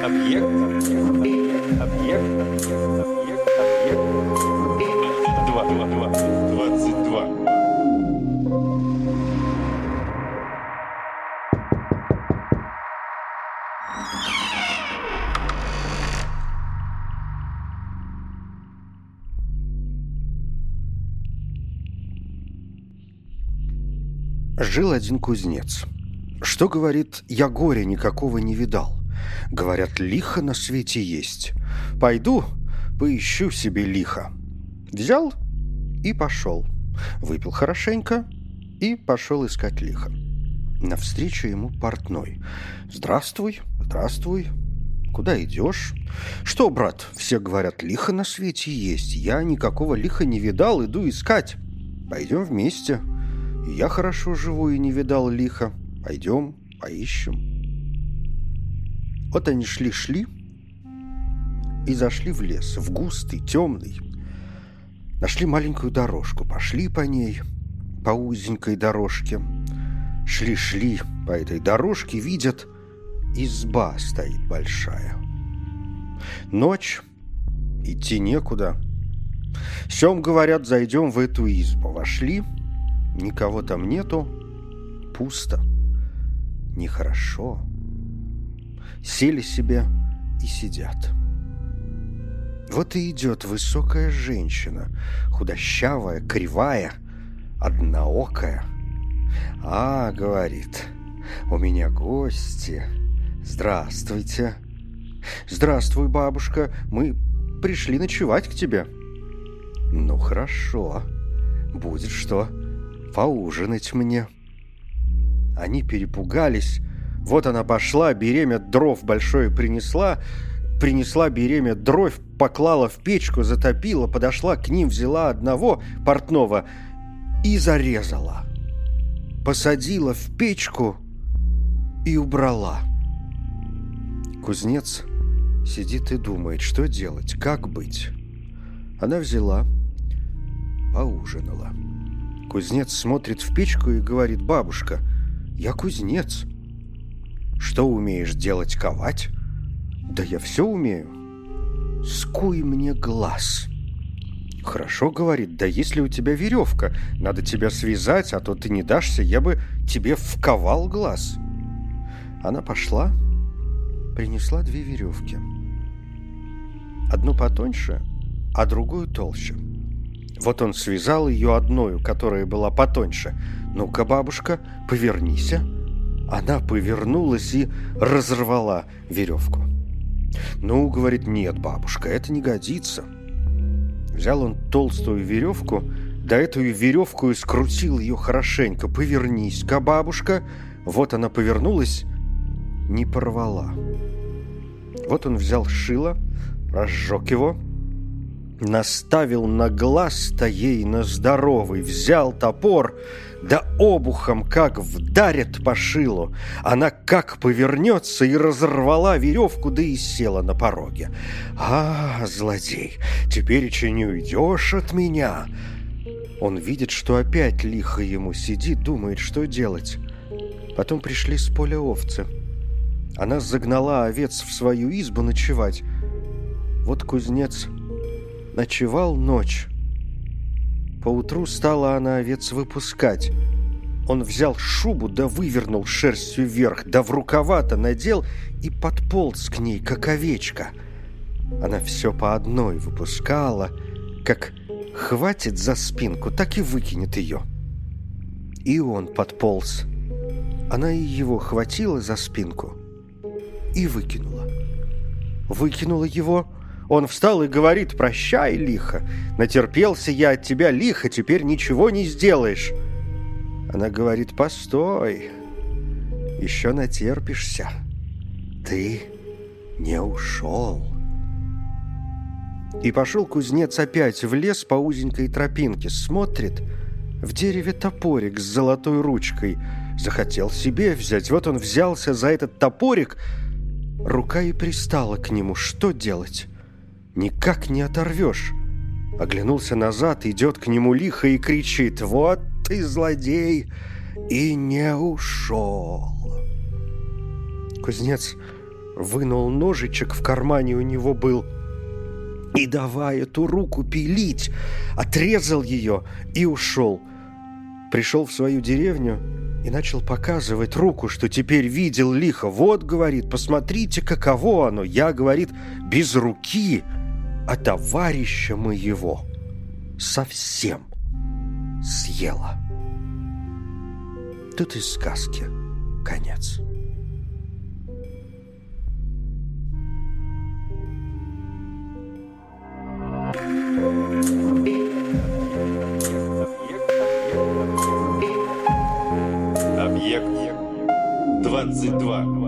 Объект. Объект. Объект. Объект. Два. Два. Два. Двадцать два. Жил один кузнец. Что говорит, я горя никакого не видал. Говорят, лихо на свете есть. Пойду, поищу себе лихо. Взял и пошел. Выпил хорошенько и пошел искать лихо. Навстречу ему портной. «Здравствуй, здравствуй. Куда идешь?» «Что, брат, все говорят, лихо на свете есть. Я никакого лиха не видал, иду искать. Пойдем вместе». Я хорошо живу и не видал лиха. Пойдем, поищем. Вот они шли-шли и зашли в лес, в густый, темный. Нашли маленькую дорожку, пошли по ней, по узенькой дорожке. Шли-шли по этой дорожке, видят, изба стоит большая. Ночь, идти некуда. Сем, говорят, зайдем в эту избу. Вошли — Никого там нету, пусто, нехорошо. Сели себе и сидят. Вот и идет высокая женщина, худощавая, кривая, одноокая. «А, — говорит, — у меня гости. Здравствуйте!» «Здравствуй, бабушка, мы пришли ночевать к тебе». «Ну, хорошо, будет что» поужинать мне. Они перепугались. Вот она пошла, беремя дров большое принесла, принесла беремя дров, поклала в печку, затопила, подошла к ним, взяла одного портного и зарезала. Посадила в печку и убрала. Кузнец сидит и думает, что делать, как быть. Она взяла, поужинала. Кузнец смотрит в печку и говорит, «Бабушка, я кузнец». «Что умеешь делать, ковать?» «Да я все умею». «Скуй мне глаз». «Хорошо, — говорит, — да если у тебя веревка, надо тебя связать, а то ты не дашься, я бы тебе вковал глаз». Она пошла, принесла две веревки. Одну потоньше, а другую толще. Вот он связал ее одною, которая была потоньше. «Ну-ка, бабушка, повернись». Она повернулась и разорвала веревку. «Ну, — говорит, — нет, бабушка, это не годится». Взял он толстую веревку, да эту веревку и скрутил ее хорошенько. «Повернись-ка, бабушка!» Вот она повернулась, не порвала. Вот он взял шило, разжег его — Наставил на глаз-то ей на здоровый, взял топор, да обухом как вдарит по шилу. Она как повернется и разорвала веревку, да и села на пороге. «А, злодей, теперь еще не уйдешь от меня!» Он видит, что опять лихо ему сидит, думает, что делать. Потом пришли с поля овцы. Она загнала овец в свою избу ночевать. Вот кузнец ночевал ночь. Поутру стала она овец выпускать. Он взял шубу, да вывернул шерстью вверх, да в рукава-то надел и подполз к ней, как овечка. Она все по одной выпускала, как хватит за спинку, так и выкинет ее. И он подполз. Она и его хватила за спинку и выкинула. Выкинула его, он встал и говорит, прощай, лихо. Натерпелся я от тебя, лихо, теперь ничего не сделаешь. Она говорит, постой, еще натерпишься. Ты не ушел. И пошел кузнец опять в лес по узенькой тропинке, смотрит, в дереве топорик с золотой ручкой. Захотел себе взять, вот он взялся за этот топорик, рука и пристала к нему, что делать? Никак не оторвешь. Оглянулся назад, идет к нему лихо и кричит «Вот ты, злодей!» и не ушел. Кузнец Вынул ножичек, в кармане у него был. И давай эту руку пилить, отрезал ее и ушел. Пришел в свою деревню и начал показывать руку, что теперь видел лихо. Вот, говорит, посмотрите, каково оно. Я, говорит, без руки, а товарища моего совсем съела. Тут и сказки конец. Объект 22.